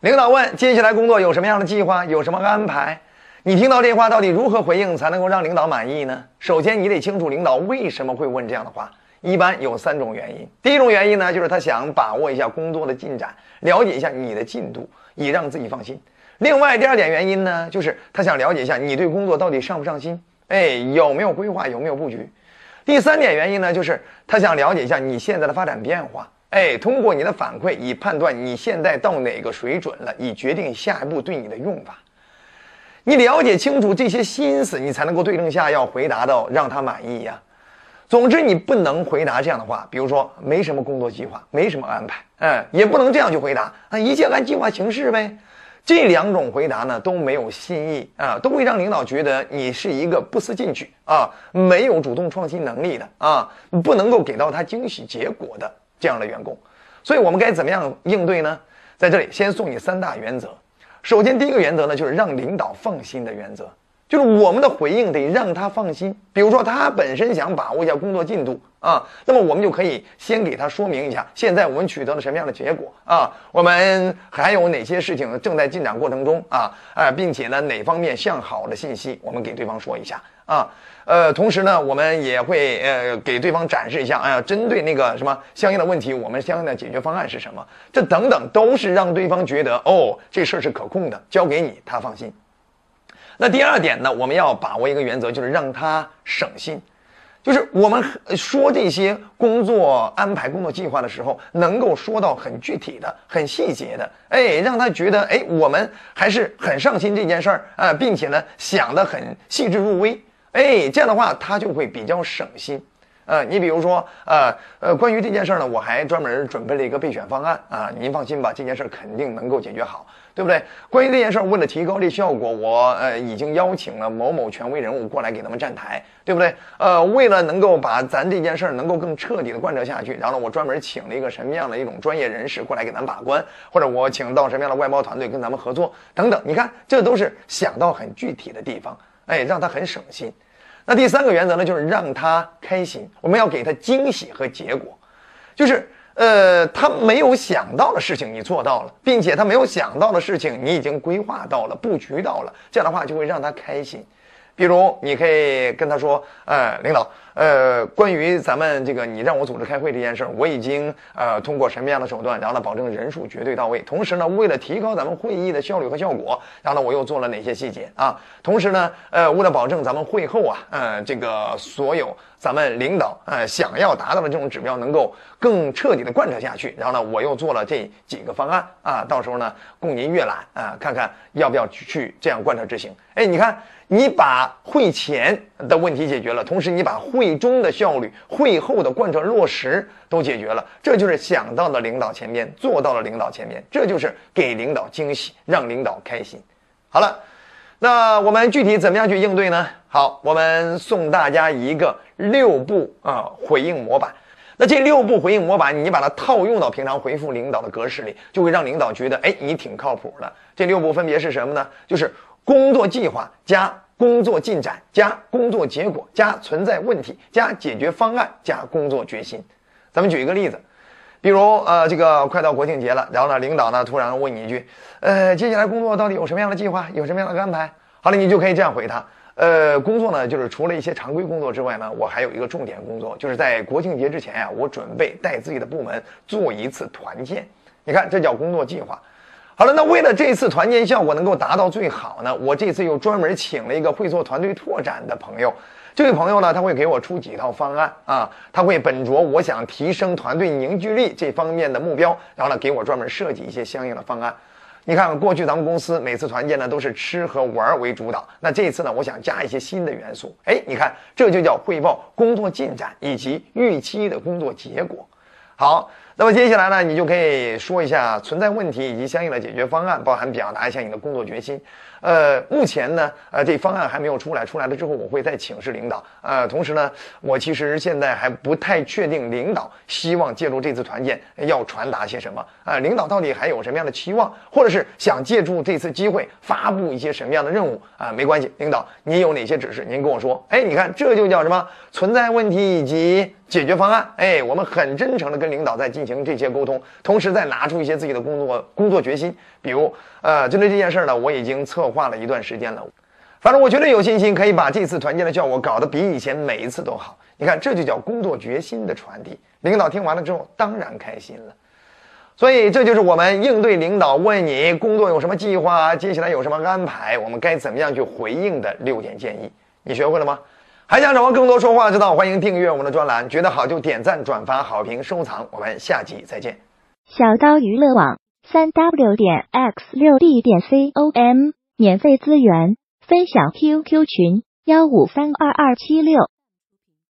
领导问：接下来工作有什么样的计划？有什么安排？你听到这话，到底如何回应才能够让领导满意呢？首先，你得清楚领导为什么会问这样的话。一般有三种原因。第一种原因呢，就是他想把握一下工作的进展，了解一下你的进度，以让自己放心。另外，第二点原因呢，就是他想了解一下你对工作到底上不上心，哎，有没有规划，有没有布局。第三点原因呢，就是他想了解一下你现在的发展变化。哎，通过你的反馈，以判断你现在到哪个水准了，以决定下一步对你的用法。你了解清楚这些心思，你才能够对症下药，回答到让他满意呀。总之，你不能回答这样的话，比如说没什么工作计划，没什么安排，嗯，也不能这样去回答啊，一切按计划行事呗。这两种回答呢都没有新意啊，都会让领导觉得你是一个不思进取啊，没有主动创新能力的啊，不能够给到他惊喜结果的。这样的员工，所以我们该怎么样应对呢？在这里先送你三大原则。首先，第一个原则呢，就是让领导放心的原则，就是我们的回应得让他放心。比如说，他本身想把握一下工作进度啊，那么我们就可以先给他说明一下，现在我们取得了什么样的结果啊，我们还有哪些事情正在进展过程中啊，啊，并且呢，哪方面向好的信息，我们给对方说一下啊。呃，同时呢，我们也会呃给对方展示一下，哎呀，针对那个什么相应的问题，我们相应的解决方案是什么？这等等都是让对方觉得哦，这事儿是可控的，交给你，他放心。那第二点呢，我们要把握一个原则，就是让他省心，就是我们说这些工作安排、工作计划的时候，能够说到很具体的、很细节的，哎，让他觉得哎，我们还是很上心这件事儿啊，并且呢，想得很细致入微。哎，这样的话他就会比较省心，呃，你比如说，呃呃，关于这件事呢，我还专门准备了一个备选方案啊，您放心吧，这件事肯定能够解决好，对不对？关于这件事，为了提高这效果，我呃已经邀请了某某权威人物过来给他们站台，对不对？呃，为了能够把咱这件事能够更彻底的贯彻下去，然后呢，我专门请了一个什么样的一种专业人士过来给咱把关，或者我请到什么样的外包团队跟咱们合作等等，你看，这都是想到很具体的地方。哎，让他很省心。那第三个原则呢，就是让他开心。我们要给他惊喜和结果，就是呃，他没有想到的事情你做到了，并且他没有想到的事情你已经规划到了、布局到了。这样的话就会让他开心。比如，你可以跟他说：“呃，领导，呃，关于咱们这个你让我组织开会这件事儿，我已经呃通过什么样的手段，然后呢保证人数绝对到位。同时呢，为了提高咱们会议的效率和效果，然后呢我又做了哪些细节啊？同时呢，呃，为了保证咱们会后啊，呃，这个所有咱们领导呃想要达到的这种指标能够更彻底的贯彻下去，然后呢我又做了这几个方案啊，到时候呢供您阅览啊，看看要不要去这样贯彻执行。哎，你看。”你把会前的问题解决了，同时你把会最终的效率、会后的贯彻落实都解决了，这就是想到了领导前面，做到了领导前面，这就是给领导惊喜，让领导开心。好了，那我们具体怎么样去应对呢？好，我们送大家一个六步啊回应模板。那这六步回应模板，你把它套用到平常回复领导的格式里，就会让领导觉得，哎，你挺靠谱的。这六步分别是什么呢？就是。工作计划加工作进展加工作结果加存在问题加解决方案加工作决心，咱们举一个例子，比如呃这个快到国庆节了，然后呢领导呢突然问你一句，呃接下来工作到底有什么样的计划，有什么样的安排？好了，你就可以这样回他，呃工作呢就是除了一些常规工作之外呢，我还有一个重点工作，就是在国庆节之前呀，我准备带自己的部门做一次团建，你看这叫工作计划。好了，那为了这次团建效果能够达到最好呢，我这次又专门请了一个会做团队拓展的朋友。这位朋友呢，他会给我出几套方案啊，他会本着我想提升团队凝聚力这方面的目标，然后呢，给我专门设计一些相应的方案。你看，过去咱们公司每次团建呢都是吃和玩为主导，那这次呢，我想加一些新的元素。哎，你看，这就叫汇报工作进展以及预期的工作结果。好。那么接下来呢，你就可以说一下存在问题以及相应的解决方案，包含表达一下你的工作决心。呃，目前呢，呃，这方案还没有出来，出来了之后我会再请示领导。呃，同时呢，我其实现在还不太确定领导希望借助这次团建要传达些什么。啊，领导到底还有什么样的期望，或者是想借助这次机会发布一些什么样的任务？啊，没关系，领导您有哪些指示，您跟我说。哎，你看这就叫什么存在问题以及解决方案。哎，我们很真诚的跟领导在进行。行这些沟通，同时再拿出一些自己的工作工作决心。比如，呃，针对这件事儿呢，我已经策划了一段时间了，反正我绝对有信心可以把这次团建的效果搞得比以前每一次都好。你看，这就叫工作决心的传递。领导听完了之后，当然开心了。所以，这就是我们应对领导问你工作有什么计划，接下来有什么安排，我们该怎么样去回应的六点建议。你学会了吗？还想掌握更多说话之道，欢迎订阅我们的专栏。觉得好就点赞、转发、好评、收藏。我们下集再见。小刀娱乐网三 w 点 x 六 d 点 c o m 免费资源分享 QQ 群幺五三二二七六。